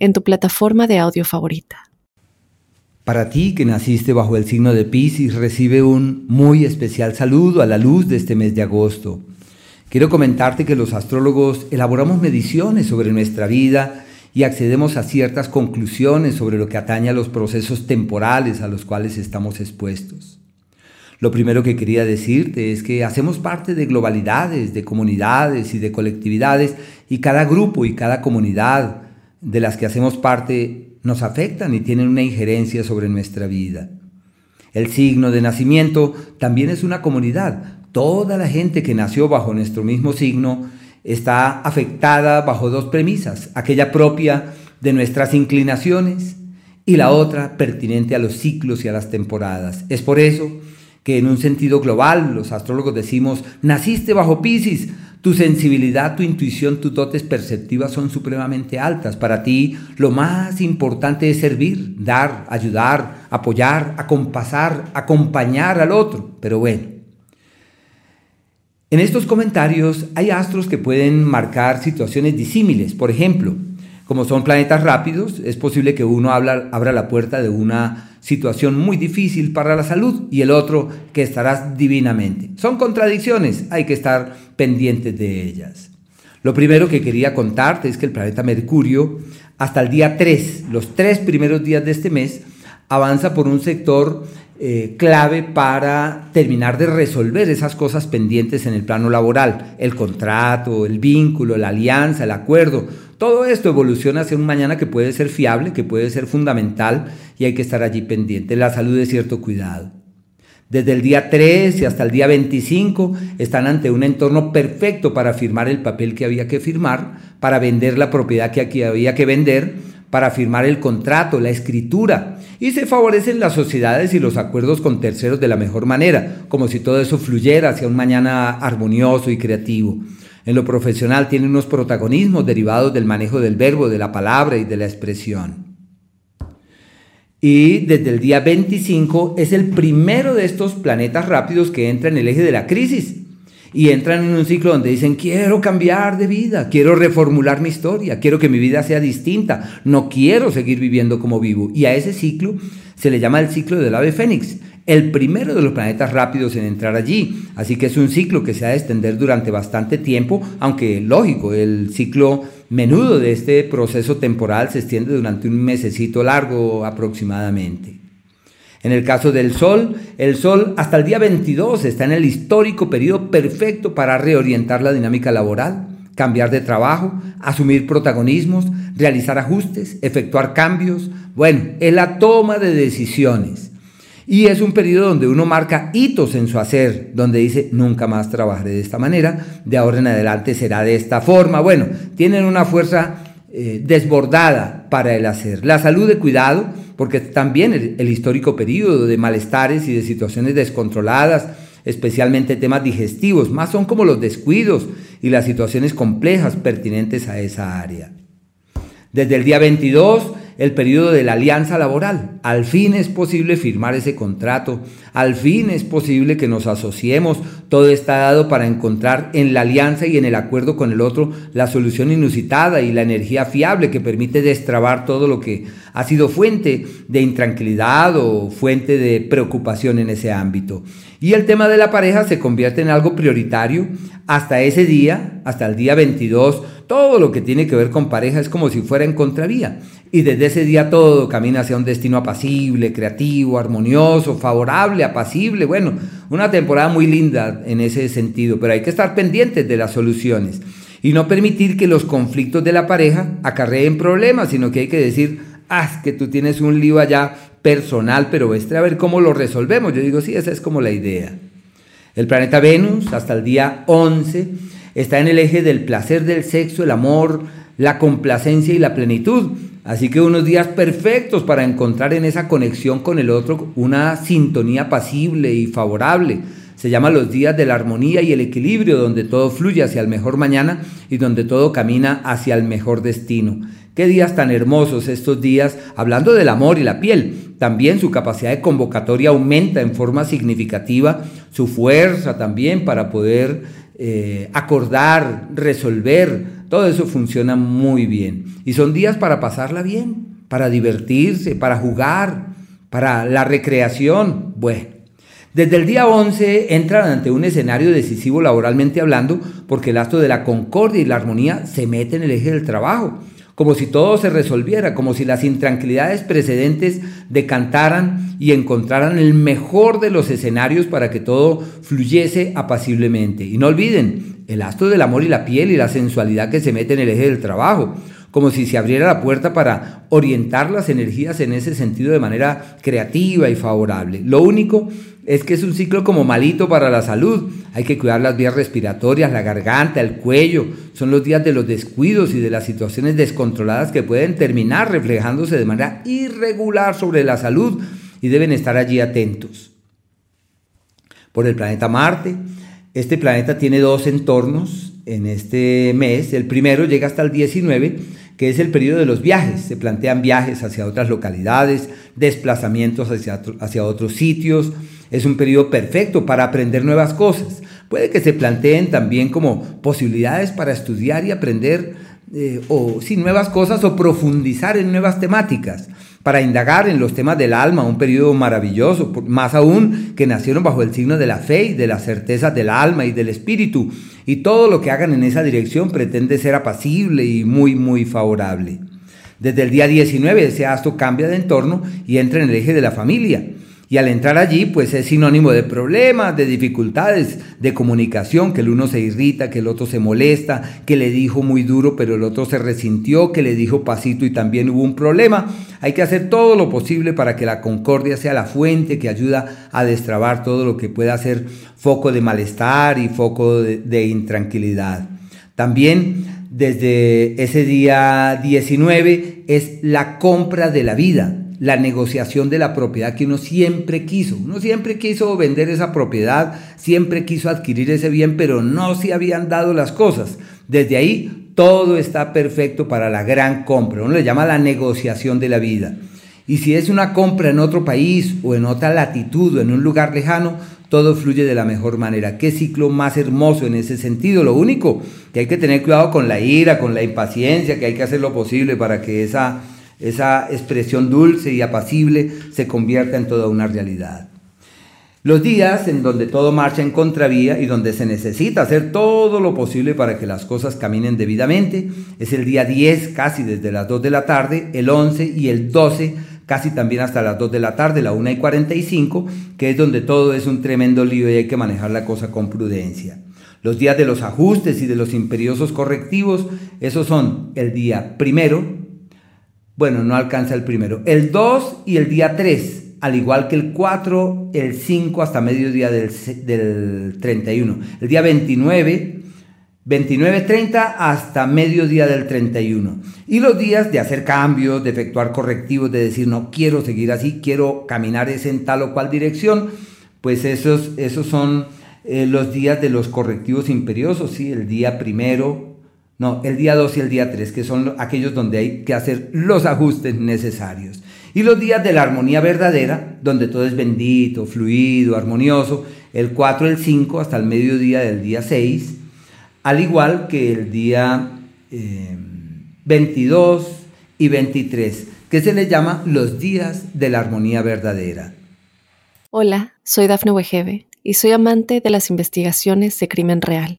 en tu plataforma de audio favorita. Para ti que naciste bajo el signo de Pisces, recibe un muy especial saludo a la luz de este mes de agosto. Quiero comentarte que los astrólogos elaboramos mediciones sobre nuestra vida y accedemos a ciertas conclusiones sobre lo que atañe a los procesos temporales a los cuales estamos expuestos. Lo primero que quería decirte es que hacemos parte de globalidades, de comunidades y de colectividades y cada grupo y cada comunidad de las que hacemos parte nos afectan y tienen una injerencia sobre nuestra vida. El signo de nacimiento también es una comunidad. Toda la gente que nació bajo nuestro mismo signo está afectada bajo dos premisas, aquella propia de nuestras inclinaciones y la otra pertinente a los ciclos y a las temporadas. Es por eso que en un sentido global los astrólogos decimos, naciste bajo Pisces, tu sensibilidad, tu intuición, tus dotes perceptivas son supremamente altas. Para ti lo más importante es servir, dar, ayudar, apoyar, acompasar, acompañar al otro. Pero bueno, en estos comentarios hay astros que pueden marcar situaciones disímiles. Por ejemplo, como son planetas rápidos, es posible que uno abra la puerta de una situación muy difícil para la salud y el otro que estarás divinamente. Son contradicciones, hay que estar pendientes de ellas. Lo primero que quería contarte es que el planeta Mercurio, hasta el día 3, los tres primeros días de este mes, avanza por un sector eh, clave para terminar de resolver esas cosas pendientes en el plano laboral, el contrato, el vínculo, la alianza, el acuerdo. Todo esto evoluciona hacia un mañana que puede ser fiable, que puede ser fundamental y hay que estar allí pendiente. La salud de cierto cuidado. Desde el día 13 hasta el día 25 están ante un entorno perfecto para firmar el papel que había que firmar, para vender la propiedad que aquí había que vender, para firmar el contrato, la escritura, y se favorecen las sociedades y los acuerdos con terceros de la mejor manera, como si todo eso fluyera hacia un mañana armonioso y creativo. En lo profesional tiene unos protagonismos derivados del manejo del verbo, de la palabra y de la expresión. Y desde el día 25 es el primero de estos planetas rápidos que entra en el eje de la crisis y entran en un ciclo donde dicen, quiero cambiar de vida, quiero reformular mi historia, quiero que mi vida sea distinta, no quiero seguir viviendo como vivo. Y a ese ciclo se le llama el ciclo del ave fénix, el primero de los planetas rápidos en entrar allí. Así que es un ciclo que se ha de extender durante bastante tiempo, aunque lógico, el ciclo menudo de este proceso temporal se extiende durante un mesecito largo aproximadamente. En el caso del Sol, el Sol hasta el día 22 está en el histórico periodo perfecto para reorientar la dinámica laboral, cambiar de trabajo, asumir protagonismos, realizar ajustes, efectuar cambios. Bueno, es la toma de decisiones. Y es un periodo donde uno marca hitos en su hacer, donde dice, nunca más trabajaré de esta manera, de ahora en adelante será de esta forma. Bueno, tienen una fuerza eh, desbordada para el hacer. La salud de cuidado, porque también el, histórico periodo de malestares y de situaciones descontroladas, especialmente temas digestivos, más son como los descuidos y las situaciones complejas pertinentes a esa área. Desde el día 22 el periodo de la alianza laboral. Al fin es posible firmar ese contrato, al fin es posible que nos asociemos. Todo está dado para encontrar en la alianza y en el acuerdo con el otro la solución inusitada y la energía fiable que permite destrabar todo lo que ha sido fuente de intranquilidad o fuente de preocupación en ese ámbito. Y el tema de la pareja se convierte en algo prioritario hasta ese día, hasta el día 22 todo lo que tiene que ver con pareja es como si fuera en contravía. Y desde ese día todo camina hacia un destino apacible, creativo, armonioso, favorable, apacible. Bueno, una temporada muy linda en ese sentido, pero hay que estar pendientes de las soluciones y no permitir que los conflictos de la pareja acarreen problemas, sino que hay que decir, ah, que tú tienes un lío allá personal, pero este a ver cómo lo resolvemos. Yo digo, sí, esa es como la idea. El planeta Venus, hasta el día 11, está en el eje del placer del sexo, el amor, la complacencia y la plenitud. Así que unos días perfectos para encontrar en esa conexión con el otro una sintonía pasible y favorable. Se llama los días de la armonía y el equilibrio, donde todo fluye hacia el mejor mañana y donde todo camina hacia el mejor destino. Qué días tan hermosos estos días, hablando del amor y la piel. También su capacidad de convocatoria aumenta en forma significativa, su fuerza también para poder eh, acordar, resolver, todo eso funciona muy bien. Y son días para pasarla bien, para divertirse, para jugar, para la recreación. Bueno, desde el día 11 entran ante un escenario decisivo laboralmente hablando porque el acto de la concordia y la armonía se mete en el eje del trabajo como si todo se resolviera, como si las intranquilidades precedentes decantaran y encontraran el mejor de los escenarios para que todo fluyese apaciblemente. Y no olviden, el astro del amor y la piel y la sensualidad que se mete en el eje del trabajo, como si se abriera la puerta para orientar las energías en ese sentido de manera creativa y favorable. Lo único es que es un ciclo como malito para la salud. Hay que cuidar las vías respiratorias, la garganta, el cuello. Son los días de los descuidos y de las situaciones descontroladas que pueden terminar reflejándose de manera irregular sobre la salud y deben estar allí atentos. Por el planeta Marte, este planeta tiene dos entornos en este mes. El primero llega hasta el 19 que es el periodo de los viajes. Se plantean viajes hacia otras localidades, desplazamientos hacia, hacia otros sitios. Es un periodo perfecto para aprender nuevas cosas. Puede que se planteen también como posibilidades para estudiar y aprender eh, o sin nuevas cosas o profundizar en nuevas temáticas para indagar en los temas del alma, un periodo maravilloso, más aún que nacieron bajo el signo de la fe y de las certezas del alma y del espíritu, y todo lo que hagan en esa dirección pretende ser apacible y muy, muy favorable. Desde el día 19 ese astro cambia de entorno y entra en el eje de la familia. Y al entrar allí, pues es sinónimo de problemas, de dificultades, de comunicación, que el uno se irrita, que el otro se molesta, que le dijo muy duro, pero el otro se resintió, que le dijo pasito y también hubo un problema. Hay que hacer todo lo posible para que la concordia sea la fuente que ayuda a destrabar todo lo que pueda ser foco de malestar y foco de, de intranquilidad. También desde ese día 19 es la compra de la vida la negociación de la propiedad que uno siempre quiso. Uno siempre quiso vender esa propiedad, siempre quiso adquirir ese bien, pero no se habían dado las cosas. Desde ahí todo está perfecto para la gran compra. Uno le llama la negociación de la vida. Y si es una compra en otro país o en otra latitud o en un lugar lejano, todo fluye de la mejor manera. Qué ciclo más hermoso en ese sentido. Lo único que hay que tener cuidado con la ira, con la impaciencia, que hay que hacer lo posible para que esa esa expresión dulce y apacible se convierta en toda una realidad. Los días en donde todo marcha en contravía y donde se necesita hacer todo lo posible para que las cosas caminen debidamente es el día 10 casi desde las 2 de la tarde, el 11 y el 12 casi también hasta las 2 de la tarde, la 1 y 45, que es donde todo es un tremendo lío y hay que manejar la cosa con prudencia. Los días de los ajustes y de los imperiosos correctivos, esos son el día primero, bueno, no alcanza el primero. El 2 y el día 3, al igual que el 4, el 5 hasta mediodía del, del 31. El día 29, 29, 30 hasta mediodía del 31. Y los días de hacer cambios, de efectuar correctivos, de decir no quiero seguir así, quiero caminar en tal o cual dirección, pues esos, esos son eh, los días de los correctivos imperiosos, ¿sí? El día primero, no, el día 2 y el día 3, que son aquellos donde hay que hacer los ajustes necesarios. Y los días de la armonía verdadera, donde todo es bendito, fluido, armonioso, el 4, el 5 hasta el mediodía del día 6, al igual que el día 22 eh, y 23, que se les llama los días de la armonía verdadera. Hola, soy Dafne Wegebe y soy amante de las investigaciones de crimen real.